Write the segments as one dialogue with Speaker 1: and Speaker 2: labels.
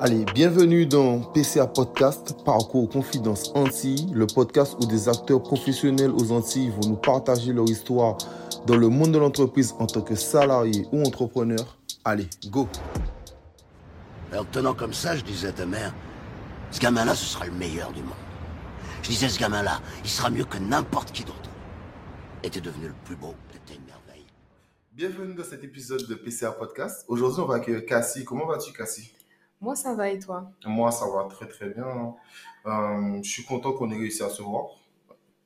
Speaker 1: Allez, bienvenue dans PCA Podcast, Parcours Confidence Antilles, le podcast où des acteurs professionnels aux Antilles vont nous partager leur histoire dans le monde de l'entreprise en tant que salarié ou entrepreneur. Allez, go
Speaker 2: Alors, tenant comme ça, je disais à ta mère, ce gamin-là, ce sera le meilleur du monde. Je disais, ce gamin-là, il sera mieux que n'importe qui d'autre. Et t'es devenu le plus beau, t'étais une merveille.
Speaker 1: Bienvenue dans cet épisode de PCA Podcast. Aujourd'hui, on va accueillir Cassie. Comment vas-tu, Cassie?
Speaker 3: Moi, ça va et toi?
Speaker 1: Moi, ça va très très bien. Euh, je suis content qu'on ait réussi à se voir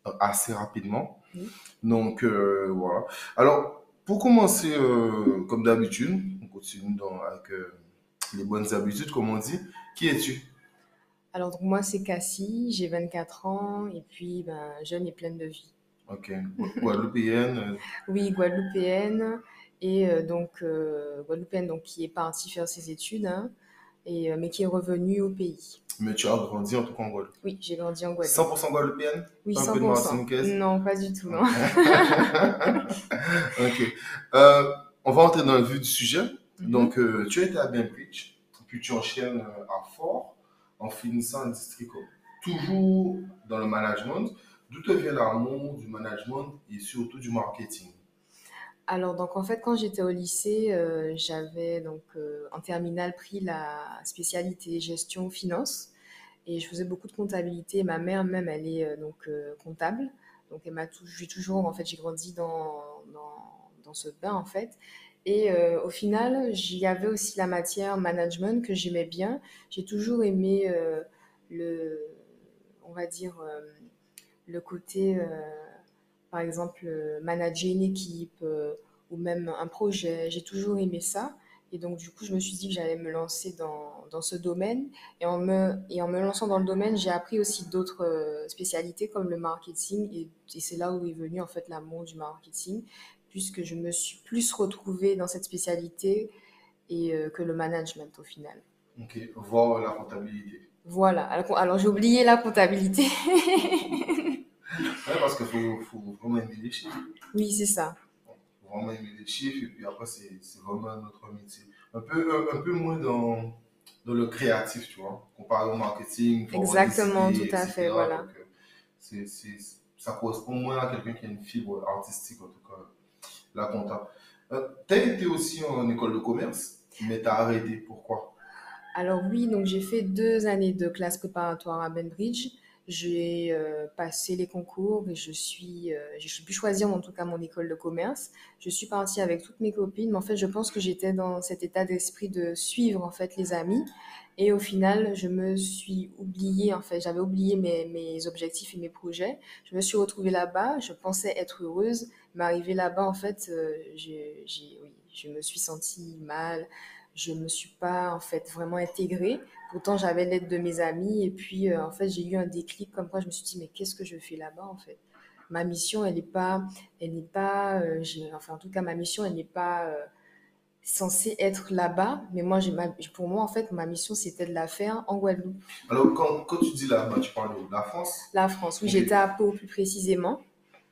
Speaker 1: euh, assez rapidement.
Speaker 3: Oui.
Speaker 1: Donc, euh, voilà. Alors, pour commencer, euh, comme d'habitude, on continue dans- avec euh, les bonnes habitudes, comme on dit. Qui es-tu?
Speaker 3: Alors, donc, moi, c'est Cassie, j'ai 24 ans et puis ben, jeune et pleine de vie.
Speaker 1: Ok. Gua- Guadeloupéenne. euh,
Speaker 3: Oui, guadeloupéenne et euh, donc euh, guadeloupéenne donc, qui est partie faire ses études, hein, et, euh, mais qui est revenue au pays.
Speaker 1: mais tu as grandi en tout cas en Guadeloupe.
Speaker 3: Oui, j'ai grandi en Guadeloupe.
Speaker 1: 100% guadeloupéenne?
Speaker 3: Oui,
Speaker 1: de
Speaker 3: 100%.
Speaker 1: martiniquaise
Speaker 3: Non, pas du tout, non.
Speaker 1: ok. Euh, on va entrer dans le vif du sujet.
Speaker 3: Mhm.
Speaker 1: Donc, euh, tu as été à Bainbridge, puis tu enchaînes à Fort en finissant en district. Toujours dans le management. D'où te vient l'amour du management et surtout du marketing?
Speaker 3: Alors, donc en fait, quand j'étais au lycée, euh, j'avais donc euh, en terminale pris la spécialité gestion finance et je faisais beaucoup de comptabilité. Ma mère même, elle est euh, donc comptable, donc elle m'a toujours, en fait, j'ai grandi dans, dans, dans ce bain en fait. Et au final, j'y avait aussi la matière management que j'aimais bien. J'ai toujours aimé le, on va dire, le côté par exemple, euh, manager une équipe euh, ou même un projet. J'ai toujours aimé ça. Et donc, du coup, je me suis dit que j'allais me lancer dans, dans ce domaine. Et en me, et en me lançant dans le domaine, j'ai appris aussi d'autres euh, spécialités comme le marketing. Et, et c'est là où est venu en fait l'amour du marketing, puisque je me suis plus retrouvée dans cette spécialité et, euh, que le management au final.
Speaker 1: Ok. Voir la comptabilité.
Speaker 3: Voilà. Alors, alors, j'ai oublié la comptabilité.
Speaker 1: Parce qu'il faut, faut vraiment aimer les chiffres.
Speaker 3: oui, c'est ça.
Speaker 1: Faut vraiment aimer les chiffres et puis après, c'est c'est vraiment notre métier. Un peu, un, un peu moins dans, dans le créatif, tu vois, comparé au marketing.
Speaker 3: Exactement, tout à fait,
Speaker 1: etc.
Speaker 3: voilà.
Speaker 1: Donc, euh, c'est- c'est- ça correspond moins à quelqu'un qui a une fibre artistique, en tout cas, la compta. Euh, tu as été aussi en école de commerce, mais tu as arrêté. Pourquoi?
Speaker 3: Alors oui, donc j'ai fait deux années de classe préparatoire à Bainbridge. J'ai euh, passé les concours et je suis, euh, j'ai pu choisir en tout cas mon école de commerce. Je suis partie avec toutes mes copines, mais en fait je pense que j'étais dans cet état d'esprit de suivre en fait les amis. Et au final, je me suis oubliée, en fait, j'avais oublié mes, mes objectifs et mes projets. Je me suis retrouvée là-bas, je pensais être heureuse, mais arrivée là-bas, en fait, euh, j'ai, oui, je me suis sentie mal, je me suis pas en fait vraiment intégrée. Pourtant, j'avais l'aide de mes amis et puis euh, en fait, j'ai eu un déclic comme quoi je me suis dit mais qu'est-ce que je fais là-bas en fait? Ma mission, elle n'est pas, elle n'est pas, euh, enfin en tout cas ma mission, elle n'est pas euh, censée être là-bas. Mais moi, ma- pour moi en fait, ma mission c'était de la faire en Guadeloupe,
Speaker 1: Alors, quand, quand tu dis là-bas, tu parles de la France?
Speaker 3: La France. Oui, j'étais à Pau plus précisément.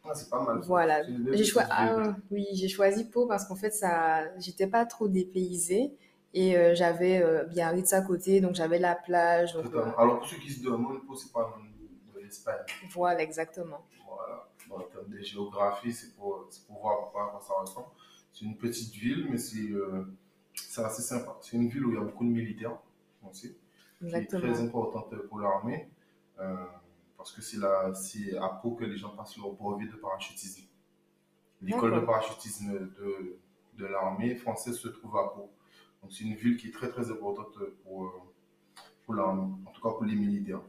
Speaker 1: ah, C'est pas mal.
Speaker 3: Voilà. J'ai
Speaker 1: ville.
Speaker 3: ah, oui, j'ai choisi Pau parce qu'en fait, ça, j'étais pas trop dépaysée et euh, j'avais euh, Biarritz à côté, donc j'avais la plage. Donc, euh,
Speaker 1: Alors, pour ceux qui se demandent, c'est pas de l'Espagne.
Speaker 3: voilà, exactement.
Speaker 1: Voilà. Bon, en termes de géographie, c'est pour, pour voir à quoi ça ressemble. C'est une petite ville, mais c'est euh, c'est assez sympa. C'est une ville où il y a beaucoup de militaires aussi, qui est très importante pour l'armée, euh, parce que c'est à Pau que les gens passent leur brevet de parachutisme. L'école de parachutisme de, de l'armée française se trouve à Pau. Donc c'est une ville qui est très très importante pour, euh, pour l'armée, en tout cas pour les militaires.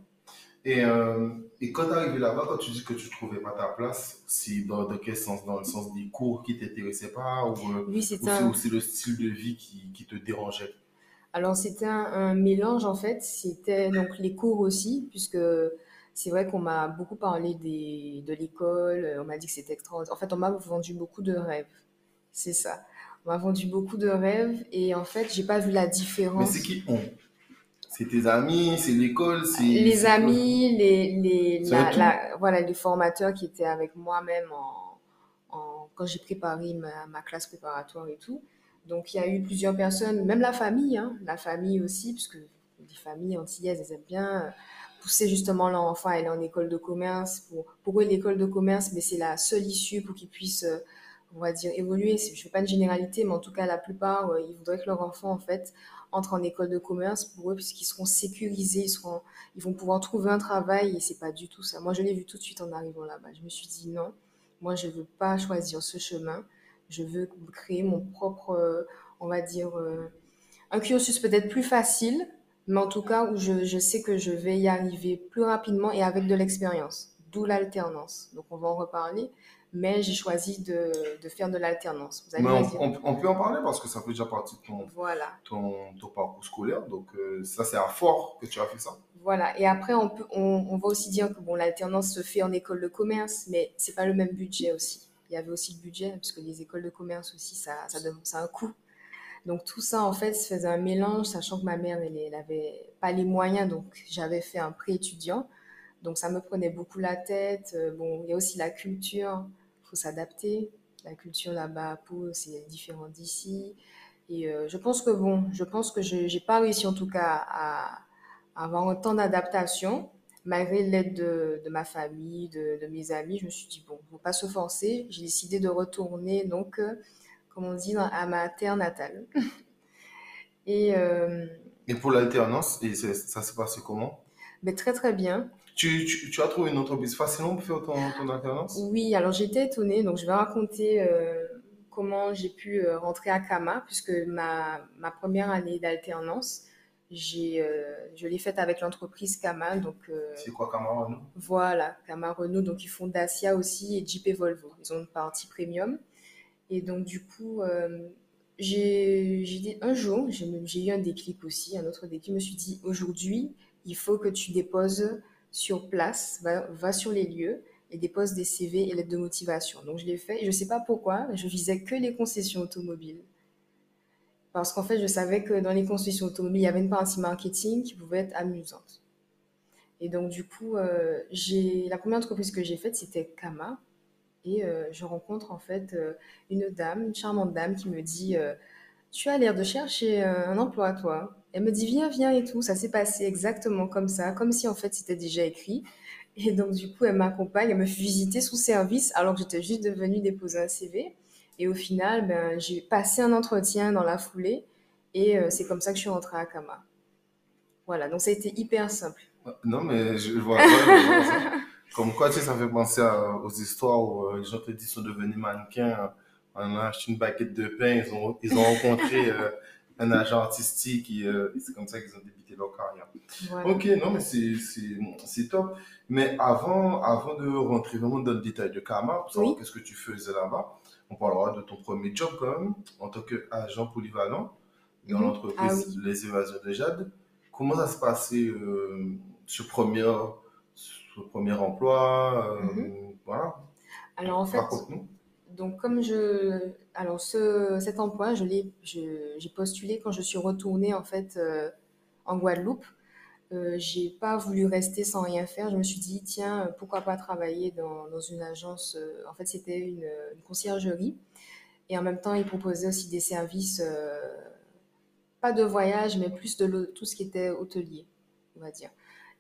Speaker 1: Et, euh, et quand tu es arrivé là-bas, quand tu dis que tu ne trouvais pas ta place, c'est dans, dans quel sens? Dans le sens des cours qui ne t'intéressaient pas ou, euh,
Speaker 3: Oui,
Speaker 1: c'est le style de vie qui, qui te dérangeait?
Speaker 3: Alors c'était un, un mélange en fait. C'était donc les cours aussi, puisque c'est vrai qu'on m'a beaucoup parlé des, de l'école. On m'a dit que c'était extraordinaire. En fait, on m'a vendu beaucoup de rêves. C'est ça. On m'a vendu beaucoup de rêves et en fait, j'ai pas vu la
Speaker 1: Mais
Speaker 3: différence.
Speaker 1: c'est qui on? C'est tes amis, c'est l'école, c'est...
Speaker 3: les amis, les, les, la- la- voilà, les formateurs qui étaient avec moi-même en, en- quand j'ai préparé ma, ma classe préparatoire et tout. Donc, il y a eu plusieurs personnes, même la famille, hein, la famille aussi, puisque les familles antillaises, elles aiment bien pousser justement leur enfant à aller en école de commerce. Pour, pour eux, l'école de commerce, mais c'est la seule issue pour qu'ils puissent, euh, on va dire, évoluer. Je ne fais pas une généralité, mais en tout cas, la plupart, euh, ils voudraient que leur enfant, en fait, entre en école de commerce pour eux, puisqu'ils seront sécurisés, ils, seront, ils vont pouvoir trouver un travail, et c'est pas du tout ça. Moi, je l'ai vu tout de suite en arrivant là-bas. Je me suis dit non, moi, je veux pas choisir ce chemin. Je veux créer mon propre, on va dire, un cursus peut-être plus facile, mais en tout cas où je, sais que je vais y arriver plus rapidement et avec de l'expérience, d'où l'alternance. Donc on va en reparler, mais j'ai choisi de, de, faire de l'alternance.
Speaker 1: Mais on, on, on, peut en parler parce que ça fait déjà partie de ton,
Speaker 3: voilà.
Speaker 1: ton, ton parcours scolaire, donc euh, ça c'est à fort que tu as fait ça.
Speaker 3: Voilà, et après on, peut, on, on va aussi dire que bon, l'alternance se fait en école de commerce, mais c'est pas le même budget aussi. Il y avait aussi le budget, parce que les écoles de commerce aussi, ça, ça, ça a un coût. Donc tout ça, en fait, se faisait un mélange, sachant que ma mère, elle, elle avait pas les moyens, donc j'avais fait un pré-étudiant. Donc ça me prenait beaucoup la tête. Euh, bon, il y a aussi la culture, faut s'adapter. La culture là-bas à Pau, c'est différent d'ici. Et euh, je pense que bon, je pense que je n'ai pas réussi en tout cas à, à avoir un temps d'adaptation. Malgré l'aide de, de, ma famille, de, de, mes amis, je me suis dit, bon, il ne faut pas se forcer. J'ai décidé de retourner donc euh, comme on dit, à ma terre natale. et, euh,
Speaker 1: et pour l'alternance, ça s'est passé comment?
Speaker 3: mais Très très bien.
Speaker 1: Tu, tu, tu, as trouvé une entreprise facilement pour faire ton, ton alternance?
Speaker 3: Oui, alors j'étais étonnée, donc je vais raconter euh, comment j'ai pu euh, rentrer à Kama, puisque ma, ma première année d'alternance, j'ai, euh, je l'ai faite avec l'entreprise Kama. Donc,
Speaker 1: c'est quoi Kama Renault?
Speaker 3: Voilà, Kama Renault. Donc, ils font Dacia aussi et Jeep et Volvo. Ils ont une partie premium. Et donc, du coup, j'ai dit un jour, j'ai eu un déclic aussi, un autre déclic. Je me suis dit, aujourd'hui, il faut que tu déposes sur place, va, sur les lieux et dépose des CV et lettres de motivation. Donc, je l'ai fait. Et je ne sais pas pourquoi, je visais que les concessions automobiles. Parce qu'en fait, je savais que dans les concessions automobiles, il y avait une partie marketing qui pouvait être amusante. Et donc, du coup, euh, la première entreprise que j'ai faite, c'était Kama. Et euh, je rencontre en fait euh, une dame, une charmante dame qui me dit euh, Tu as l'air de chercher un emploi, toi. Elle me dit Viens, viens et tout. Ça s'est passé exactement comme ça, comme si en fait c'était déjà écrit. Et donc, du coup, elle m'accompagne, elle me fait visiter son service alors que j'étais juste devenue déposer un CV. Et au final, ben, j'ai passé un entretien dans la foulée et c'est comme ça que je suis rentrée à Kama. Voilà, donc ça a été hyper simple.
Speaker 1: Non, mais je vois Comme quoi, tu sais, ça fait penser aux histoires où euh, les gens te disent qu'ils sont devenus mannequins en achetant une baguette de pain. Ils ont, ils ont rencontré euh, un agent artistique et euh, c'est comme ça qu'ils ont débuté leur carrière. Ok, non, mais c'est top. Mais avant, avant de rentrer vraiment dans le détail de Karma, pour savoir oui. qu'est-ce que tu faisais là-bas, on parlera de ton premier job quand même, en tant qu'agent polyvalent dans mmh. l'entreprise ah, oui. Les Évasions de Jade. Comment ça se passait euh, ce premier ce premier emploi euh, mm -hmm. Voilà.
Speaker 3: Alors en fait, donc comme je, alors ce, cet emploi, je l'ai, j'ai postulé quand je suis retournée en fait euh, en Guadeloupe. Euh, j'ai pas voulu rester sans rien faire. Je me suis dit tiens pourquoi pas travailler dans, dans une agence. Euh, en fait c'était une, conciergerie et en même temps ils proposaient aussi des services euh, pas de voyage mais plus de tout ce qui était hôtelier on va dire.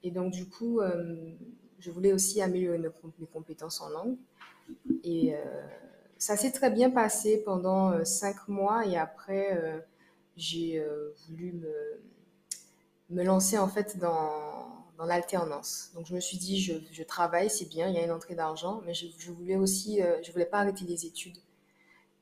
Speaker 3: Et donc, du coup, je voulais aussi améliorer mes, compétences en langue. Et ça s'est très bien passé pendant euh, cinq mois. Et après, euh, j'ai euh, voulu me, lancer en fait dans, l'alternance. Donc, je me suis dit, je, travaille, c'est bien, il y a une entrée d'argent, mais je, je, voulais aussi, je voulais pas arrêter les études.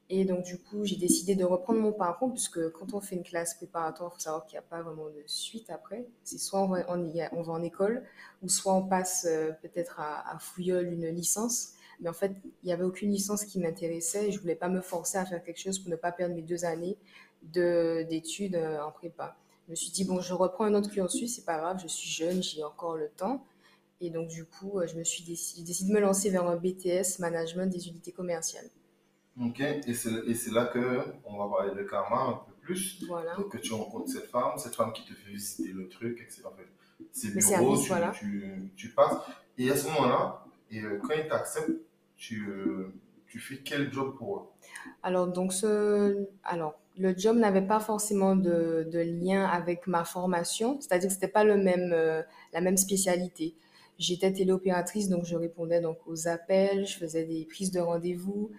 Speaker 3: Et donc, du coup, j'ai décidé de reprendre mon parcours, puisque quand on fait une classe préparatoire, il faut savoir qu'il n'y a pas vraiment de suite après. C'est soit on va, en école, ou soit on passe peut-être à, à une licence. Mais en fait, il n'y avait aucune licence qui m'intéressait et je ne voulais pas me forcer à faire quelque chose pour ne pas perdre mes deux années d'études euh, en prépa. Je me suis dit, bon, je reprends un autre cursus, c'est pas grave, je suis jeune, j'ai encore le temps. Et donc, du coup, euh, je me suis décidé, décidé de me lancer vers un BTS, Management des unités commerciales.
Speaker 1: Ok, et c'est là que on va parler de karma un peu plus.
Speaker 3: Voilà.
Speaker 1: Donc que tu rencontres cette femme, cette femme qui te fait visiter le truc, etc. En fait, c'est
Speaker 3: Le
Speaker 1: bureau,
Speaker 3: service,
Speaker 1: tu,
Speaker 3: voilà.
Speaker 1: tu, tu, passes. Et à ce moment-là, et euh, quand ils t'acceptent, tu, euh, tu fais quel job pour eux?
Speaker 3: Alors, donc, ce... alors le job n'avait pas forcément de, de, lien avec ma formation, c'est-à-dire que c'était pas le même, euh, la même spécialité. J'étais téléopératrice, donc je répondais donc aux appels, je faisais des prises de rendez-vous.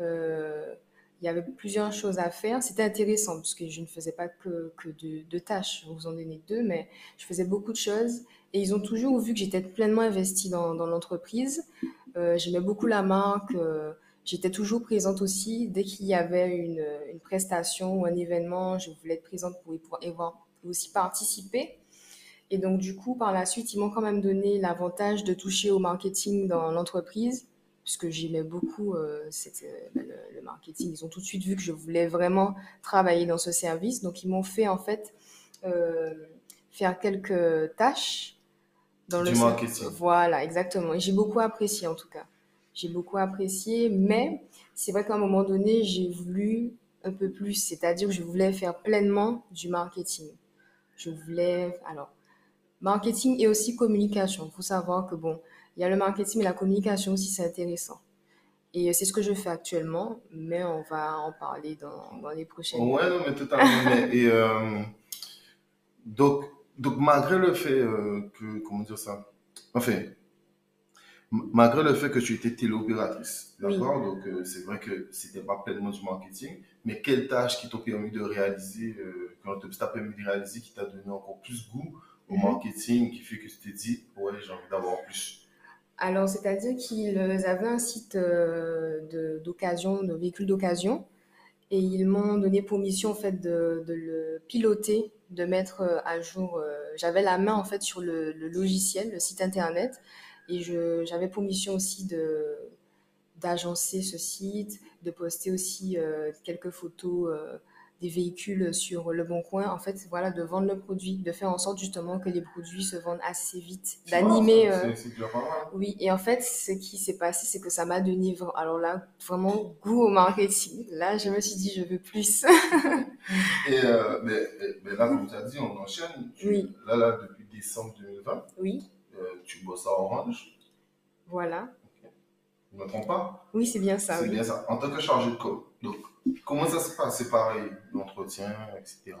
Speaker 3: Euh, il y avait plusieurs choses à faire. C'était intéressant parce que je ne faisais pas que, que de, tâches. Je vous en donnais deux, mais je faisais beaucoup de choses. Et ils ont toujours vu que j'étais pleinement investie dans, l'entreprise. Euh, J'aimais beaucoup la marque. Euh, j'étais toujours présente aussi. Dès qu'il y avait une, prestation ou un événement, je voulais être présente pour y pouvoir aussi participer. Et donc, du coup, par la suite, ils m'ont quand même donné l'avantage de toucher au marketing dans l'entreprise puisque j'aimais beaucoup euh, le, marketing. Ils ont tout de suite vu que je voulais vraiment travailler dans ce service. Donc, ils m'ont fait en fait faire quelques tâches
Speaker 1: dans du le marketing.
Speaker 3: Voilà, exactement. J'ai beaucoup apprécié en tout cas. J'ai beaucoup apprécié, mais c'est vrai qu'à un moment donné, j'ai voulu un peu plus, c'est-à-dire que je voulais faire pleinement du marketing. Je voulais, alors, marketing et aussi communication. Il faut savoir que, bon, il y a le marketing et la communication aussi, c'est intéressant. Et c'est ce que je fais actuellement, mais on va en parler dans, dans les prochaines.
Speaker 1: Ouais, non, mais totalement. et euh, donc, donc, malgré le fait euh, que, comment dire ça? Enfin, malgré le fait que tu étais téléopératrice, d'accord? Donc, euh, c'est vrai que c'était pas pleinement du marketing, mais quelles tâches qui t'ont permis de réaliser, quand t'a permis de réaliser, qui t'a donné encore plus goût au mhm. marketing, qui fait que tu t'es dit, ouais, j'ai envie d'avoir plus?
Speaker 3: Alors, c'est-à-dire qu'ils avaient un site euh, d'occasion, de, véhicules d'occasion, et ils m'ont donné pour mission en fait de, le piloter, de mettre euh, à jour. Euh, j'avais la main en fait sur le, logiciel, le site internet, et j'avais pour mission aussi de d'agencer ce site, de poster aussi quelques photos des véhicules sur le bon coin, en fait, voilà, de vendre le produit, de faire en sorte justement que les produits se vendent assez vite, d'animer. Euh, oui, et en fait, ce qui s'est passé, c'est que ça m'a donné, alors là, vraiment goût au marketing. Là, je me suis dit, je veux plus.
Speaker 1: et euh, mais, mais, là, comme tu as dit, on enchaîne. oui. Là, là, depuis décembre 2020,
Speaker 3: oui.
Speaker 1: Euh, tu bosses à Orange.
Speaker 3: Voilà.
Speaker 1: Je ne me trompe pas?
Speaker 3: Oui, c'est bien ça.
Speaker 1: C'est bien ça. En tant que chargé de com. Donc, Comment ça se passe C'est pareil, l'entretien, etc.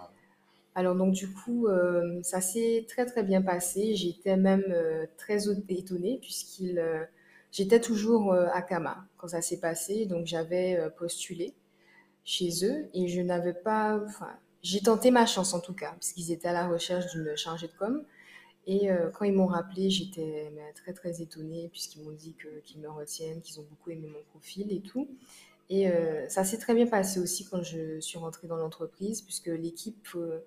Speaker 3: Alors donc du coup, euh, ça s'est très très bien passé. J'étais même euh, très étonnée puisqu'il, euh, j'étais toujours à Kama quand ça s'est passé. Donc j'avais postulé chez eux et je n'avais pas, j'ai tenté ma chance en tout cas puisqu'ils étaient à la recherche d'une chargée de com. Et quand ils m'ont rappelé, j'étais très très étonnée puisqu'ils m'ont dit que, qu'ils me retiennent, qu'ils ont beaucoup aimé mon profil et tout. Et euh, ça s'est très bien passé aussi quand je suis rentrée dans l'entreprise, puisque l'équipe, euh,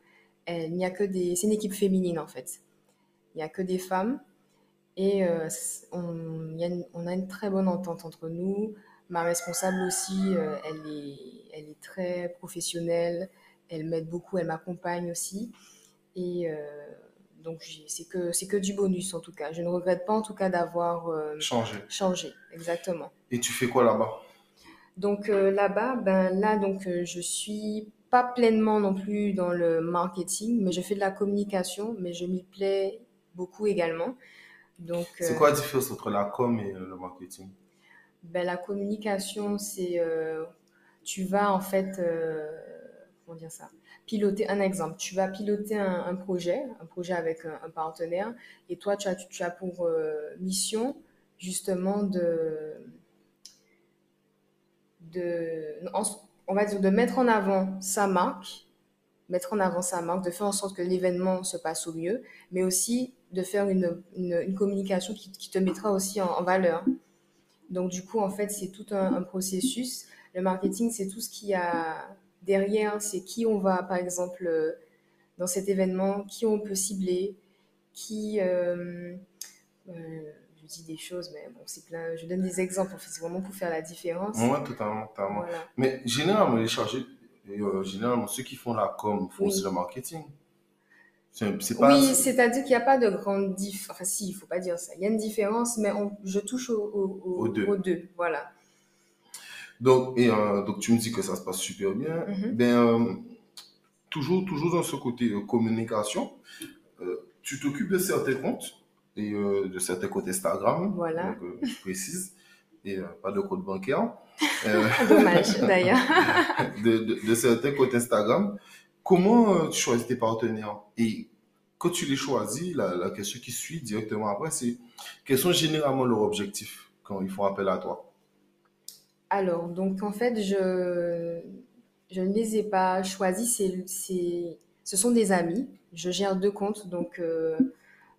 Speaker 3: il n'y a que des, c'est une équipe féminine en fait. Il n'y a que des femmes et euh, on, a une, on, a une, très bonne entente entre nous. Ma responsable aussi, elle, est, elle est très professionnelle, elle m'aide beaucoup, elle m'accompagne aussi. Et donc c'est que c'est que du bonus en tout cas. Je ne regrette pas en tout cas d'avoir
Speaker 1: changé.
Speaker 3: Changé, exactement.
Speaker 1: Et tu fais quoi là-bas?
Speaker 3: Donc euh, là-bas, ben là donc euh, je suis pas pleinement non plus dans le marketing, mais je fais de la communication, mais je m'y plais beaucoup également. Donc
Speaker 1: c'est quoi la différence entre la com et le marketing?
Speaker 3: Ben la communication, c'est tu vas en fait comment dire ça? Piloter un exemple. Tu vas piloter un, projet, un projet avec un, partenaire, et toi tu as tu as pour mission justement de de, on va dire, de mettre en avant sa marque, mettre en avant sa marque, de faire en sorte que l'événement se passe au mieux, mais aussi de faire une, une, communication qui, qui, te mettra aussi en, valeur. Donc du coup, en fait, c'est tout un, processus. Le marketing, c'est tout ce qu'il y a derrière, c'est qui on va, par exemple, euh, dans cet événement, qui on peut cibler, qui... Euh, euh, dis des choses, mais bon, c'est plein. Je donne des exemples, en fait, c'est vraiment pour faire la différence.
Speaker 1: Oui, totalement, totalement. Mais généralement, les chargés, euh, généralement, ceux qui font la com font aussi le marketing.
Speaker 3: C'est pas... Oui, c'est-à-dire qu'il n'y a pas de grande différence. Enfin, si, il ne faut pas dire ça. Il y a une différence, mais on... je touche au, aux deux. Voilà.
Speaker 1: Donc, et, euh, donc, tu me dis que ça se passe super bien. Mm-hmm. Ben, euh, toujours, toujours dans ce côté communication, tu t'occupes de certains comptes et euh, de certains côtés Instagram.
Speaker 3: Voilà.
Speaker 1: Donc, euh, je précise. et euh, pas de code bancaire.
Speaker 3: Euh, Dommage, d'ailleurs.
Speaker 1: de, de, de, certains comptes Instagram. Comment tu choisis tes partenaires? Et quand tu les choisis, la, la question qui suit directement après, c'est quels sont généralement leurs objectifs quand ils font appel à toi?
Speaker 3: Alors, donc en fait, je, je ne les ai pas choisis. C'est, ce sont des amis. Je gère deux comptes. Donc,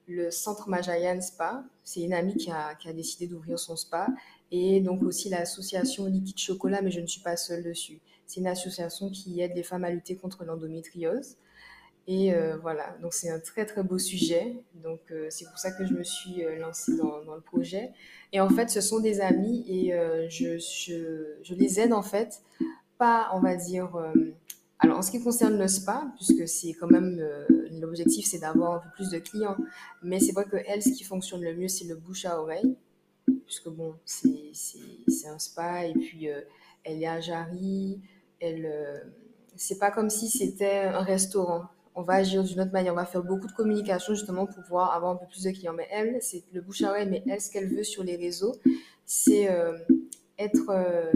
Speaker 3: le centre Majayan Spa, c'est une amie qui a, décidé d'ouvrir son spa. Et donc aussi l'association Liquide Chocolat, mais je ne suis pas seule dessus. C'est une association qui aide les femmes à lutter contre l'endométriose. Et euh, voilà, donc c'est un très très beau sujet. Donc euh, c'est pour ça que je me suis euh, lancée dans, le projet. Et en fait, ce sont des amis et je, je, les aide en fait, pas on va dire. Euh, alors en ce qui concerne le spa, puisque c'est quand même euh, l'objectif, c'est d'avoir un peu plus de clients. Mais c'est vrai que elle, ce qui fonctionne le mieux, c'est le bouche à oreille, puisque bon, c'est un spa et puis elle est à Jarry. Elle, c'est pas comme si c'était un restaurant on va agir d'une autre manière, on va faire beaucoup de communication justement pour pouvoir avoir un peu plus de clients. Mais elle, c'est le bouche à oreille, mais elle, ce qu'elle veut sur les réseaux, c'est euh, être euh,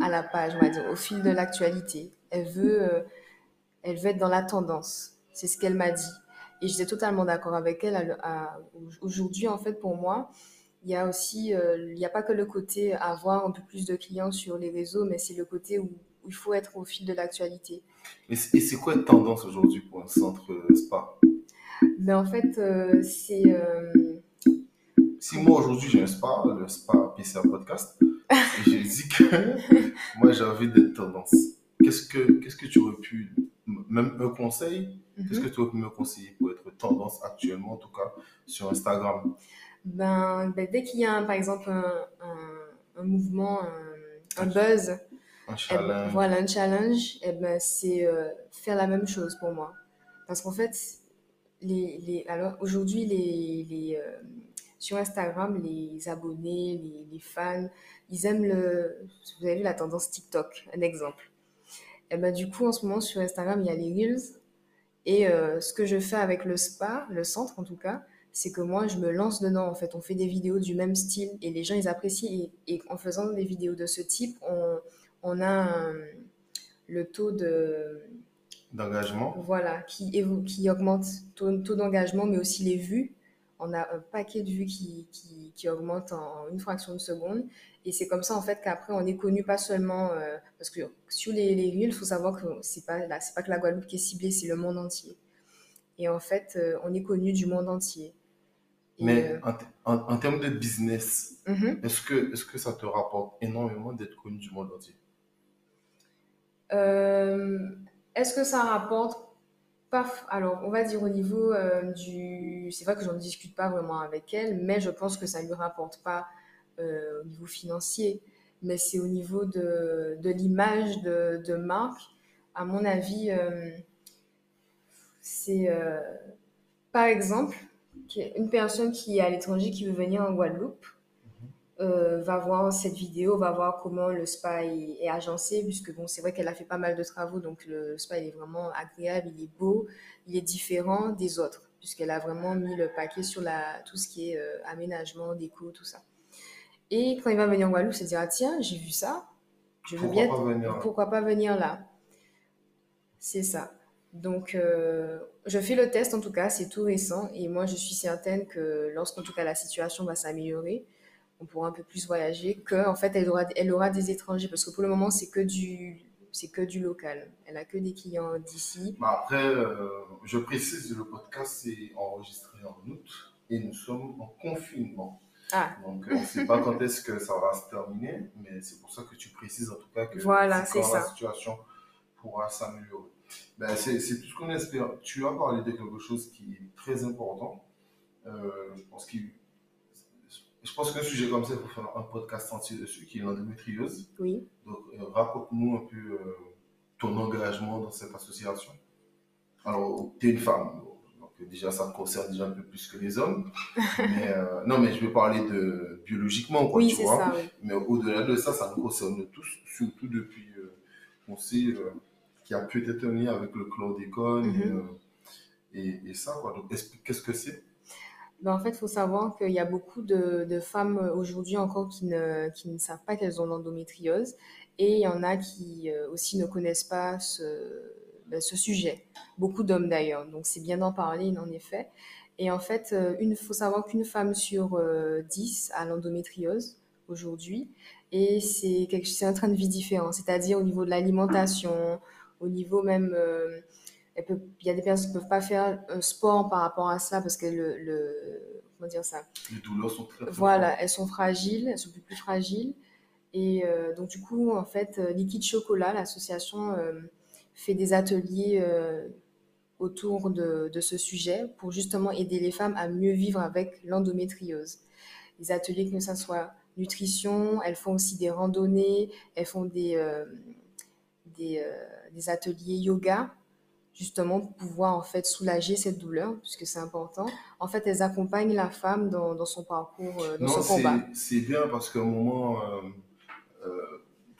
Speaker 3: à la page, on va dire, au fil de l'actualité. Elle veut, euh, elle veut être dans la tendance. C'est ce qu'elle m'a dit. Et j'étais totalement d'accord avec elle. Aujourd'hui, en fait, pour moi, il y a aussi, il n'y a pas que le côté avoir un peu plus de clients sur les réseaux, mais c'est le côté où il faut être au fil de l'actualité.
Speaker 1: Et c'est quoi la tendance aujourd'hui pour un centre euh, spa?
Speaker 3: Ben En fait, euh, c'est. Euh...
Speaker 1: Si moi aujourd'hui j'ai un spa, le spa PCR Podcast, et j'ai dit que moi j'ai envie d'être tendance, qu'est-ce que, qu'est-ce que tu aurais pu, même un conseil, mm -hmm. qu'est-ce que tu aurais pu me conseiller pour être tendance actuellement, en tout cas sur Instagram?
Speaker 3: Ben, ben dès qu'il y a par exemple un, un, un mouvement, un, buzz,
Speaker 1: un challenge.
Speaker 3: Eh ben, voilà, un challenge, et eh ben, c'est euh, faire la même chose pour moi. Parce qu'en fait, les, les, alors aujourd'hui, les, les euh, sur Instagram, les abonnés, les, les, fans, ils aiment le. Vous avez vu la tendance TikTok, un exemple. Et ben, du coup, en ce moment, sur Instagram, il y a les Reels. Et euh, ce que je fais avec le spa, le centre en tout cas, c'est que moi, je me lance dedans. En fait, on fait des vidéos du même style et les gens, ils apprécient. Et, et en faisant des vidéos de ce type, on on a un, le taux de
Speaker 1: d'engagement.
Speaker 3: Voilà, qui, qui augmente, taux, taux d'engagement, mais aussi les vues. On a un paquet de vues qui, qui, qui augmente en une fraction de seconde. Et c'est comme ça, en fait, qu'après, on est connu pas seulement... Euh, parce que sur les, les il faut savoir que c'est pas, pas que la Guadeloupe qui est ciblée, c'est le monde entier. Et en fait, euh, on est connu du monde entier.
Speaker 1: Et Mais euh... en, en, en, termes de business,
Speaker 3: mm -hmm.
Speaker 1: est-ce que, est que ça te rapporte énormément d'être connu du monde entier?
Speaker 3: Est-ce que ça rapporte pas Alors, on va dire au niveau euh, du. C'est vrai que j'en discute pas vraiment avec elle, mais je pense que ça lui rapporte pas euh, au niveau financier, mais c'est au niveau de, de l'image de, de, marque. À mon avis, euh, c'est par exemple une personne qui est à l'étranger qui veut venir en Guadeloupe euh, va voir cette vidéo, va voir comment le spa est, est agencé, puisque bon, c'est vrai qu'elle a fait pas mal de travaux, donc le, le, spa il est vraiment agréable, il est beau, il est différent des autres, puisqu'elle a vraiment mis le paquet sur la, tout ce qui est euh, aménagement, déco, tout ça. Et quand il va venir en Guadeloupe, il se dira tiens, j'ai vu ça, je veux
Speaker 1: pourquoi
Speaker 3: bien,
Speaker 1: pas venir
Speaker 3: pourquoi pas venir là? C'est ça. Donc, euh, je fais le test en tout cas, c'est tout récent, et moi je suis certaine que lorsqu'en tout cas la situation va s'améliorer, on pourra un peu plus voyager, que en fait elle aura, elle aura des étrangers parce que pour le moment c'est que du c'est que du local. Elle a que des clients d'ici.
Speaker 1: Bah après, euh, je précise, le podcast est enregistré en août et nous sommes en confinement.
Speaker 3: Ah.
Speaker 1: Donc on ne sait pas quand est-ce que ça va se terminer, mais c'est pour ça que tu précises en tout cas que
Speaker 3: voilà,
Speaker 1: la situation pourra s'améliorer. Ben, c'est tout ce qu'on espère. Tu as parlé de quelque chose qui est très important. Euh, je pense qu'il je pense qu'un sujet comme ça, il faut faire un podcast entier dessus, qui est l'endométriose.
Speaker 3: Oui.
Speaker 1: Donc, euh, raconte-nous un peu euh, ton engagement dans cette association. Alors, tu es une femme, donc déjà, ça concerne déjà un peu plus que les hommes. mais, euh, non, mais je vais parler de biologiquement, quoi,
Speaker 3: oui,
Speaker 1: tu vois.
Speaker 3: Ça, oui.
Speaker 1: Mais au-delà de ça, ça nous concerne tous, surtout depuis qu'on sait qu'il y a peut-être un lien avec le chlordécone
Speaker 3: Mhm.
Speaker 1: et, et, et, ça, quoi. Donc, qu'est-ce que c'est?
Speaker 3: Ben, En fait, il faut savoir qu'il y a beaucoup de, de femmes aujourd'hui encore qui ne, qui ne savent pas qu'elles ont l'endométriose et il y en a qui euh, aussi ne connaissent pas ce, ce sujet. Beaucoup d'hommes d'ailleurs. Donc c'est bien d'en parler, en effet. Et en fait, euh, il faut savoir qu'une femme sur 10 a l'endométriose aujourd'hui. Et c'est un train de vie différent, c'est-à-dire au niveau de l'alimentation, au niveau même il y a des personnes qui ne peuvent pas faire un sport par rapport à ça parce que le, comment dire ça?
Speaker 1: Les douleurs sont très,
Speaker 3: Voilà, elles sont fragiles, elles sont plus, plus fragiles. Et euh, donc, du coup, en fait, euh, Liquide Chocolat, l'association, euh, fait des ateliers autour de, de, ce sujet pour justement aider les femmes à mieux vivre avec l'endométriose. Des ateliers que ce soit nutrition, elles font aussi des randonnées, elles font des, des, des ateliers yoga justement pour pouvoir en fait soulager cette douleur, puisque c'est important. En fait, elles accompagnent la femme dans, dans son parcours, euh, dans
Speaker 1: non,
Speaker 3: son combat.
Speaker 1: C'est bien parce qu'à un moment, euh, euh,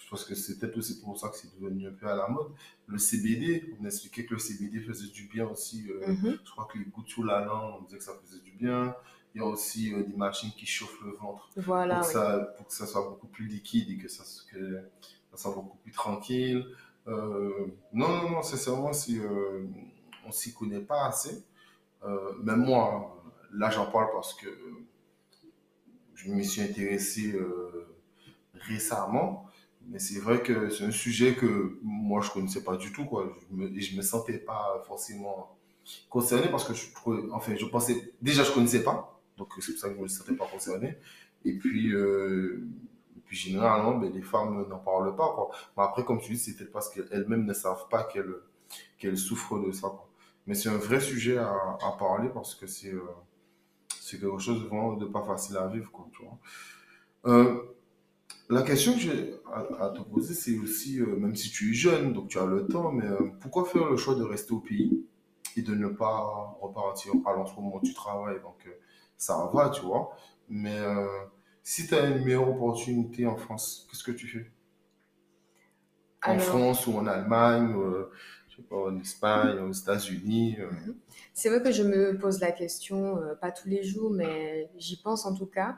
Speaker 1: je pense que c'est peut-être aussi pour ça que c'est devenu un peu à la mode. Le CBD, on expliquait que le CBD faisait du bien aussi. Mm-hmm. Je crois que les gouttes sous la langue, on disait que ça faisait du bien. Il y a aussi des machines qui chauffent le ventre
Speaker 3: voilà,
Speaker 1: pour, ça, pour que ça soit beaucoup plus liquide et que ça, que ça soit beaucoup plus tranquille. Euh, non, non, non, sincèrement, si, euh, on s'y connaît pas assez. Euh, même moi, là, j'en parle parce que je me suis intéressé récemment. Mais c'est vrai que c'est un sujet que moi, je connaissais pas du tout. Quoi. Je me, et je me sentais pas forcément concerné parce que je, enfin, je pensais, déjà, je connaissais pas. Donc, c'est pour ça que je me sentais pas concerné. Et puis, puis généralement, ben, les femmes n'en parlent pas. Quoi. Mais après, comme tu dis, peut-être parce qu'elles-mêmes ne savent pas qu'elles qu'elles souffrent de ça. Quoi. Mais c'est un vrai sujet à, à parler parce que c'est euh, c'est quelque chose vraiment de pas facile à vivre. Quoi. Euh, la question que j'ai à, à, te poser, c'est aussi, euh, même si tu es jeune, donc tu as le temps, mais euh, pourquoi faire le choix de rester au pays et de ne pas repartir? À l'entre moment où tu travailles Donc euh, ça va, tu vois. Mais si tu as une meilleure opportunité en France, qu'est-ce que tu fais? En France ou en Allemagne, je sais pas, en Espagne, aux États-Unis
Speaker 3: mhm. C'est vrai que je me pose la question, pas tous les jours, mais j'y pense en tout cas.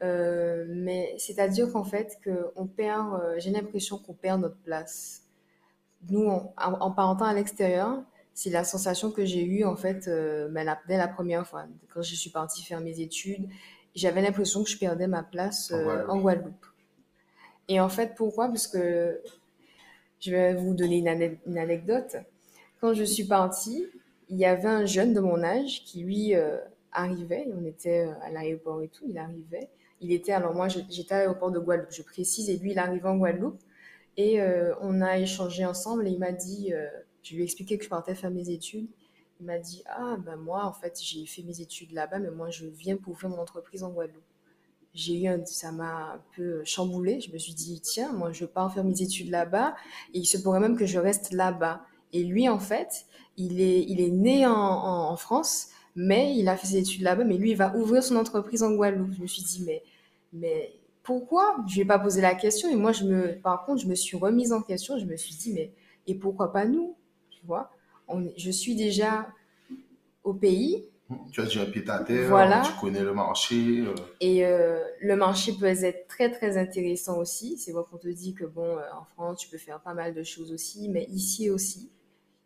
Speaker 3: Mais c'est-à-dire qu'en fait, que on perd, j'ai l'impression qu'on perd notre place. Nous, en, en parentant à l'extérieur, c'est la sensation que j'ai eue en fait ben, dès la première fois, quand je suis partie faire mes études j'avais l'impression que je perdais ma place euh, en, Guadeloupe. Et en fait, pourquoi? Parce que je vais vous donner une, anecdote. Quand je suis partie, il y avait un jeune de mon âge qui, lui, euh, arrivait. On était euh, à l'aéroport et tout. Il arrivait. Il était, alors moi, j'étais à l'aéroport de Guadeloupe, je précise, et lui, il arrivait en Guadeloupe. Et on a échangé ensemble et il m'a dit, je lui ai expliqué que je partais faire mes études. Il m'a dit Ah, ben moi, en fait, j'ai fait mes études là-bas, mais moi, je viens pour ouvrir mon entreprise en Guadeloupe. J'ai eu un, ça m'a un peu chamboulé. Je me suis dit Tiens, moi, je pars faire mes études là-bas, et il se pourrait même que je reste là-bas. Et lui, en fait, il est, il est né en, France, mais il a fait ses études là-bas, mais lui, il va ouvrir son entreprise en Guadeloupe. Je me suis dit Mais, mais pourquoi? Je lui ai pas posé la question, et moi, je me, par contre, je me suis remise en question. Je me suis dit Mais, et pourquoi pas nous? Tu vois? Je suis déjà au pays.
Speaker 1: Tu as déjà un pied à terre, tu connais le marché. Euh.
Speaker 3: Et euh, le marché peut être très très intéressant aussi. C'est vrai qu'on te dit que bon, euh, en France, tu peux faire pas mal de choses aussi, mais ici aussi,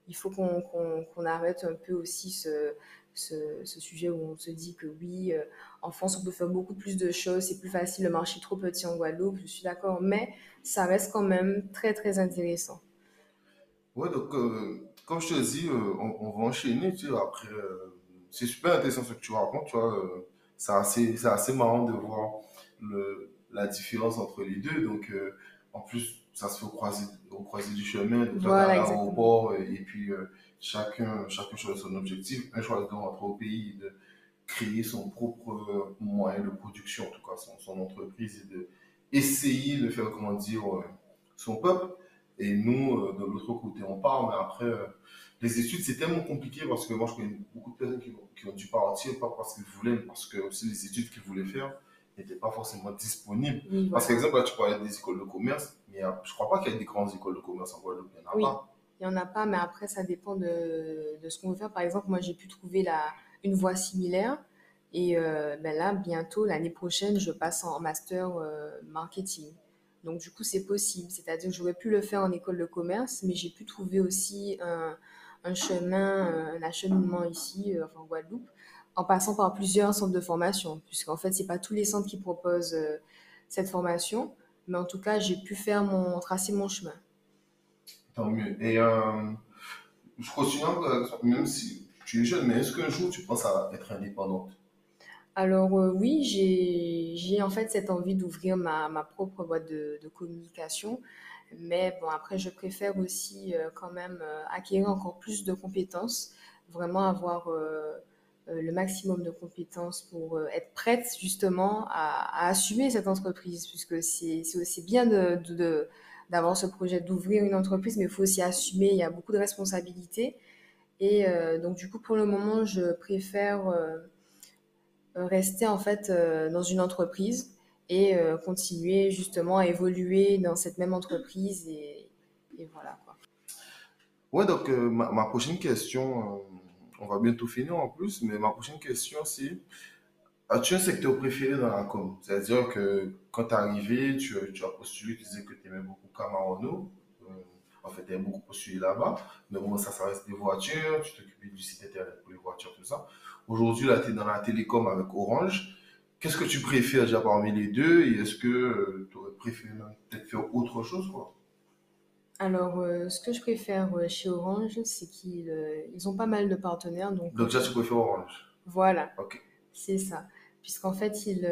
Speaker 3: il faut qu'on arrête un peu aussi ce, ce, sujet où on se dit que oui, en France, on peut faire beaucoup plus de choses, c'est plus facile, le marché est trop petit en Guadeloupe, je suis d'accord, mais ça reste quand même très très intéressant.
Speaker 1: Ouais, donc comme je te dis, euh, on, va enchaîner, tu sais, après, euh, c'est super intéressant ce que tu racontes, tu vois, euh, c'est assez, assez marrant de voir le, la différence entre les deux, donc en plus, ça se fait au croisé, au croisé du chemin, de voilà, l'aéroport, et, et, puis chacun, chacun choisit son objectif, un choisit de rentrer au pays, de créer son propre moyen de production, en tout cas son, son entreprise, et de essayer de faire grandir son peuple. Et nous, euh, de l'autre côté, on part, mais après, euh, les études, c'est tellement compliqué parce que moi, je connais beaucoup de personnes qui, qui ont dû partir, pas parce qu'ils voulaient, mais parce que aussi les études qu'ils voulaient faire n'étaient pas forcément disponibles. Parce qu'exemple, là, tu parlais des écoles de commerce, mais je ne crois pas qu'il y ait des grandes écoles de commerce en Guadeloupe. Il n'y en a
Speaker 3: oui.
Speaker 1: pas.
Speaker 3: Il n'y en a pas, mais après, ça dépend de, de ce qu'on veut faire. Par exemple, moi, j'ai pu trouver la, une voie similaire Et ben là, bientôt, l'année prochaine, je passe en master marketing. Donc, du coup, c'est possible. C'est-à-dire que j'aurais pu le faire en école de commerce, mais j'ai pu trouver aussi un, un chemin, un acheminement ici, en Guadeloupe, en passant par plusieurs centres de formation, puisqu'en fait, c'est pas tous les centres qui proposent cette formation, mais en tout cas, j'ai pu faire mon, tracer mon chemin.
Speaker 1: Tant mieux. Et euh, je continue, même si tu es jeune, mais est-ce qu'un jour tu penses à être indépendante?
Speaker 3: Alors euh, oui, j'ai en fait cette envie d'ouvrir ma, ma, propre boîte de, de, communication. Mais bon, après, je préfère aussi euh, quand même acquérir encore plus de compétences, vraiment avoir euh, le maximum de compétences pour euh, être prête justement à, assumer cette entreprise, puisque c'est aussi bien de, d'avoir ce projet d'ouvrir une entreprise, mais il faut aussi assumer, il y a beaucoup de responsabilités. Et euh, donc du coup, pour le moment, je préfère rester en fait dans une entreprise et continuer justement à évoluer dans cette même entreprise. Et, voilà. Quoi.
Speaker 1: Ouais, donc ma, prochaine question on va bientôt finir en plus, mais ma prochaine question, c'est as-tu un secteur préféré dans la com? C'est-à-dire que quand tu es arrivé, tu, as postulé, tu disais que tu aimais beaucoup Camarano. Euh, en fait, tu aimais beaucoup postuler là-bas. Mais bon, ça, ça reste des voitures. Tu t'occupais du site internet pour les voitures, tout ça. Aujourd'hui, là, tu es dans la télécom avec Orange. Qu'est-ce que tu préfères déjà parmi les deux Et est-ce que euh, tu aurais préféré peut-être faire autre chose quoi?
Speaker 3: Alors, euh, ce que je préfère euh, chez Orange, c'est qu'ils euh, ils ont pas mal de partenaires. Donc,
Speaker 1: donc ça, tu préfères Orange
Speaker 3: Voilà. Ok. C'est ça. Puisqu'en fait, ils,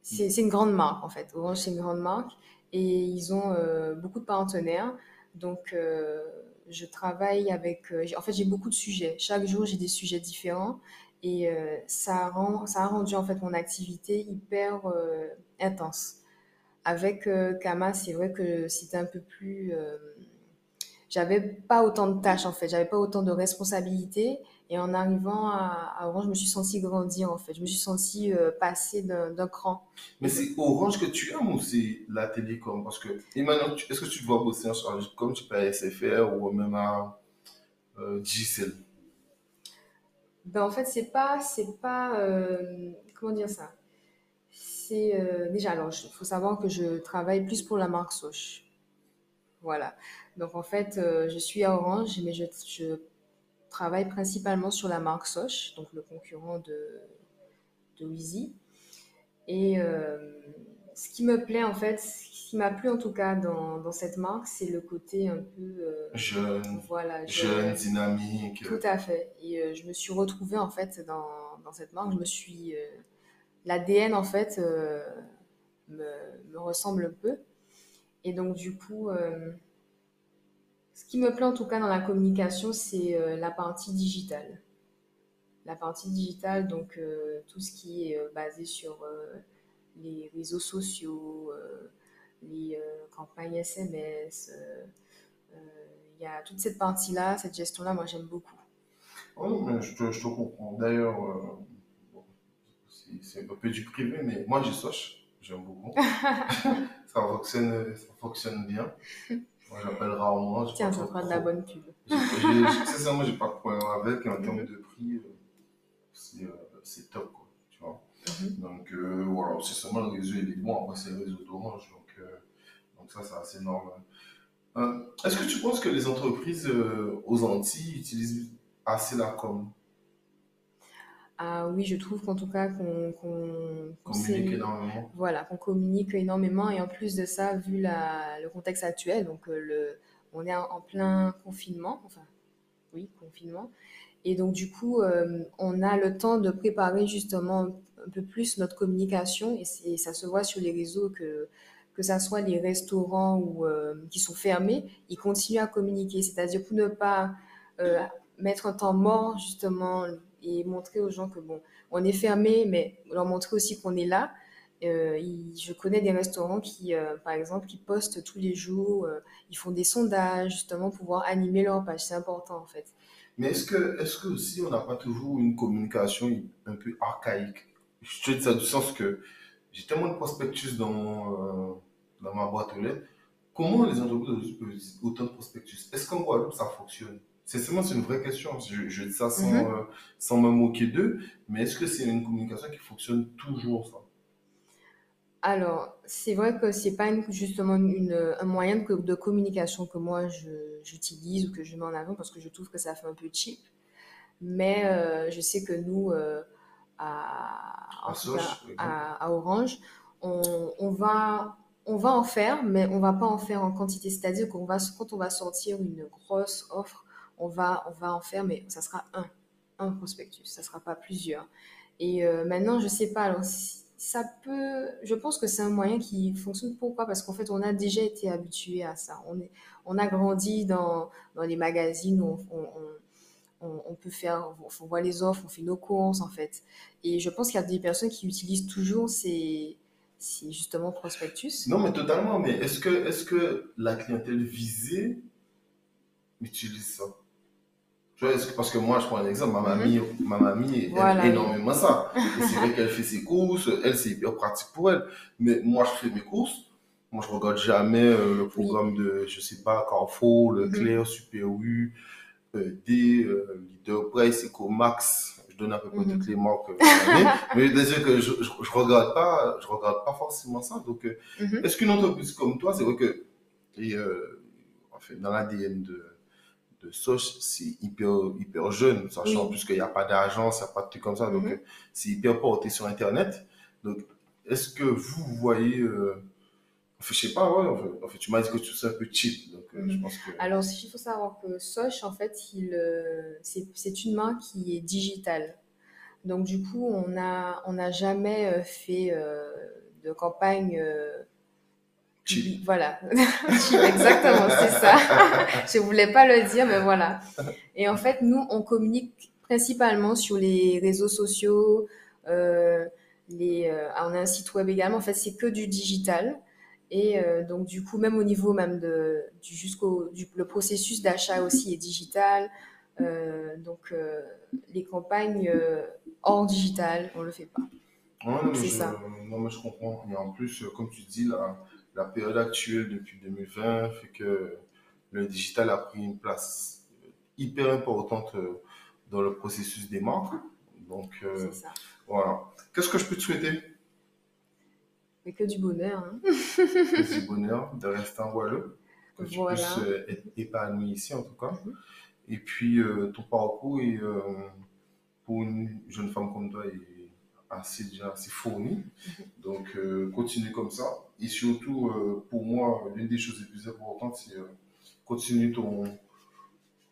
Speaker 3: c'est, c'est une grande marque, en fait. Orange, c'est une grande marque. Et ils ont beaucoup de partenaires. Donc, je travaille avec... en fait, j'ai beaucoup de sujets. Chaque jour, j'ai des sujets différents. Et ça, rend, ça a rendu, en fait, mon activité hyper intense. Avec euh, Kama, c'est vrai que c'était un peu plus. Euh, j'avais pas autant de tâches en fait, j'avais pas autant de responsabilités. Et en arrivant à, Orange, je me suis sentie grandir en fait. Je me suis sentie euh, passer d'un cran.
Speaker 1: Mais c'est Orange que tu aimes ou c'est la télécom? Parce que, maintenant, est-ce que tu te vois bosser comme tu peux à SFR ou même à euh,
Speaker 3: ben, En fait, c'est pas. c'est pas comment dire ça? C'est euh, déjà, alors il faut savoir que je travaille plus pour la marque Soch. Voilà. Donc en fait, euh, je suis à Orange, mais je, je, travaille principalement sur la marque Soch, donc le concurrent de, de Weezy. Et euh, ce qui me plaît en fait, ce qui m'a plu en tout cas dans, dans cette marque, c'est le côté un peu
Speaker 1: jeune, voilà, jeune, dynamique.
Speaker 3: Tout à fait. Et je me suis retrouvée en fait dans, dans cette marque. Je me suis l'ADN en fait euh, me, ressemble un peu. Et donc du coup, euh, ce qui me plaît en tout cas dans la communication, c'est euh, la partie digitale. La partie digitale, donc tout ce qui est basé sur les réseaux sociaux, les campagnes SMS. Il y a toute cette partie-là, cette gestion-là, moi j'aime beaucoup.
Speaker 1: Oh, je, te, je, te, comprends. D'ailleurs, c'est un peu du privé, mais moi, je soche. J'aime beaucoup. ça, fonctionne, ça fonctionne bien. Moi, j'appelle rarement.
Speaker 3: Tiens, ça fera de la bonne pub.
Speaker 1: Sincèrement, j'ai pas de problème avec. Et en termes de prix, euh, c'est top, quoi. Tu vois. Mhm. Donc, euh, voilà, c'est seulement le réseau, est bon. Après, c'est le réseau d'Orange. Donc, euh, donc, ça, c'est assez normal. Est-ce que tu penses que les entreprises aux Antilles utilisent assez la com?
Speaker 3: Ah oui, je trouve qu'en tout cas qu'on
Speaker 1: communique énormément.
Speaker 3: Voilà, qu'on communique énormément. Et en plus de ça, vu la, le contexte actuel, donc euh, le, on est en, plein confinement, enfin oui, confinement, et donc du coup, euh, on a le temps de préparer justement un peu plus notre communication. Et, ça se voit sur les réseaux que que ça soit les restaurants ou euh, qui sont fermés, ils continuent à communiquer, c'est-à-dire pour ne pas mettre un temps mort justement et montrer aux gens que bon, on est fermé, mais leur montrer aussi qu'on est là. Euh, je connais des restaurants qui, euh, par exemple, qui postent tous les jours, euh, ils font des sondages justement pour pouvoir animer leur page. C'est important en fait.
Speaker 1: Mais est-ce que, est-ce que aussi on n'a pas toujours une communication un peu archaïque? Je te dis ça du sens que j'ai tellement de prospectus dans, dans ma boîte aux lettres. Comment les entreprises peuvent autant de prospectus? Est-ce qu'en Guadeloupe ça fonctionne? C'est c'est une vraie question. Je, je dis ça sans,
Speaker 3: Mhm.
Speaker 1: euh, sans me moquer d'eux, mais est-ce que c'est une communication qui fonctionne toujours, ça?
Speaker 3: Alors, c'est vrai que c'est pas une- justement une, un moyen de, de communication que moi j'utilise ou que je mets en avant parce que je trouve que ça fait un peu cheap. Mais euh, je sais que nous, euh, à, cas, Orange, on, on va, on va en faire, mais on va pas en faire en quantité. C'est-à-dire qu'on va, quand on va sortir une grosse offre, on va, on va en faire, mais ça sera un, un prospectus, ça sera pas plusieurs. Et euh, maintenant, je sais pas, alors ça peut, je pense que c'est un moyen qui fonctionne. Pourquoi? Parce qu'en fait, on a déjà été habitué à ça. On on a grandi dans, dans les magazines où on- on- on peut faire, on voit les offres, on fait nos courses en fait. Et je pense qu'il y a des personnes qui utilisent toujours ces, ces justement prospectus.
Speaker 1: Non, mais totalement. Mais est-ce que, est-ce que la clientèle visée utilise ça? Tu vois, parce que moi, je prends un exemple, ma mamie, ma mamie aime
Speaker 3: Mhm. Voilà,
Speaker 1: énormément ça. C'est vrai qu'elle fait ses courses, elle, c'est hyper pratique pour elle. Mais moi, je fais mes courses. Moi, je regarde jamais euh, le programme de, je sais pas, Carrefour,
Speaker 3: Mhm.
Speaker 1: Leclerc, Super U, euh, D, euh, Leader Price, Ecomax. Je donne à peu près
Speaker 3: Mhm.
Speaker 1: toutes les marques. mais que je, je, je regarde pas, je regarde pas forcément ça. Donc,
Speaker 3: Mhm.
Speaker 1: est-ce qu'une entreprise comme toi, c'est vrai que, et, en fait, dans l'ADN de, de Soch, c'est hyper, hyper jeune, sachant
Speaker 3: Oui.
Speaker 1: plus qu'il n'y a pas d'agence, il n'y a pas de trucs comme ça, donc
Speaker 3: Mhm.
Speaker 1: euh, c'est hyper porté sur Internet. Donc, est-ce que vous voyez, euh, enfin, je sais pas, ouais, en fait, en fait, tu m'as dit que tu c'est un peu cheap, donc euh, je
Speaker 3: Mhm.
Speaker 1: pense que.
Speaker 3: Alors, il faut savoir que Soch, en fait, il, euh, c'est une marque qui est digitale. Donc, du coup, on n'a on n'a jamais euh, fait de campagne
Speaker 1: Cheap.
Speaker 3: Voilà, exactement, c'est ça. Je voulais pas le dire, mais voilà. Et en fait, nous, on communique principalement sur les réseaux sociaux. euh, les, euh, on a un site web également. En fait, c'est que du digital. Et euh, donc, du coup, même au niveau même de, du, jusqu'au, du, le processus d'achat aussi est digital. Donc, les campagnes hors digital, on le fait pas.
Speaker 1: Ouais, mais
Speaker 3: C'est
Speaker 1: je,
Speaker 3: ça.
Speaker 1: non, mais je comprends. Et en plus, comme tu dis, la, la période actuelle depuis 2020 fait que le digital a pris une place hyper importante euh, dans le processus des marques. Donc, euh, voilà. Qu'est-ce que je peux te souhaiter?
Speaker 3: Mais que du bonheur. hein.
Speaker 1: Que du bonheur, de rester en Guadeloupe, que tu
Speaker 3: Voilà.
Speaker 1: puisses euh, être épanoui ici en tout cas.
Speaker 3: Mhm.
Speaker 1: Et puis, euh, ton parcours est, euh, pour une jeune femme comme toi est assez, déjà assez fourni.
Speaker 3: Mhm.
Speaker 1: Donc, continue comme ça. Et surtout, euh, pour moi, l'une des choses les plus importantes, c'est euh, continuer ton,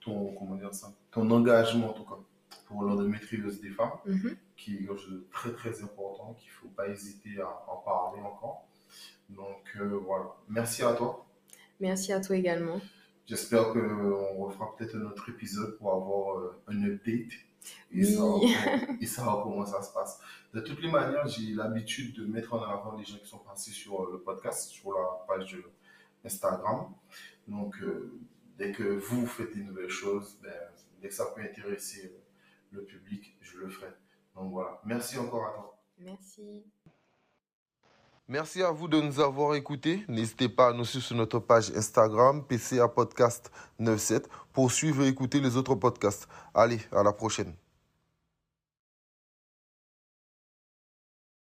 Speaker 1: ton, comment dire ça, ton engagement en tout cas pour l'endométriose des femmes
Speaker 3: Mhm.
Speaker 1: qui est quelque chose de très très important, qu'il ne faut pas hésiter à en parler encore. Donc euh, voilà, merci à toi.
Speaker 3: Merci à toi également.
Speaker 1: J'espère qu'on refera peut-être un autre épisode pour avoir euh, un update et, comment, et savoir comment ça se passe. De toutes les manières, j'ai l'habitude de mettre en avant les gens qui sont passés sur euh, le podcast, sur la page Instagram. Donc euh, dès que vous faites des nouvelles choses, ben, dès que ça peut intéresser le public, je le ferai. Donc voilà, merci encore à toi.
Speaker 3: Merci.
Speaker 1: Merci à vous de nous avoir écoutés. N'hésitez pas à nous suivre sur notre page Instagram, PCA Podcast 97, pour suivre et écouter les autres podcasts. Allez, à la prochaine.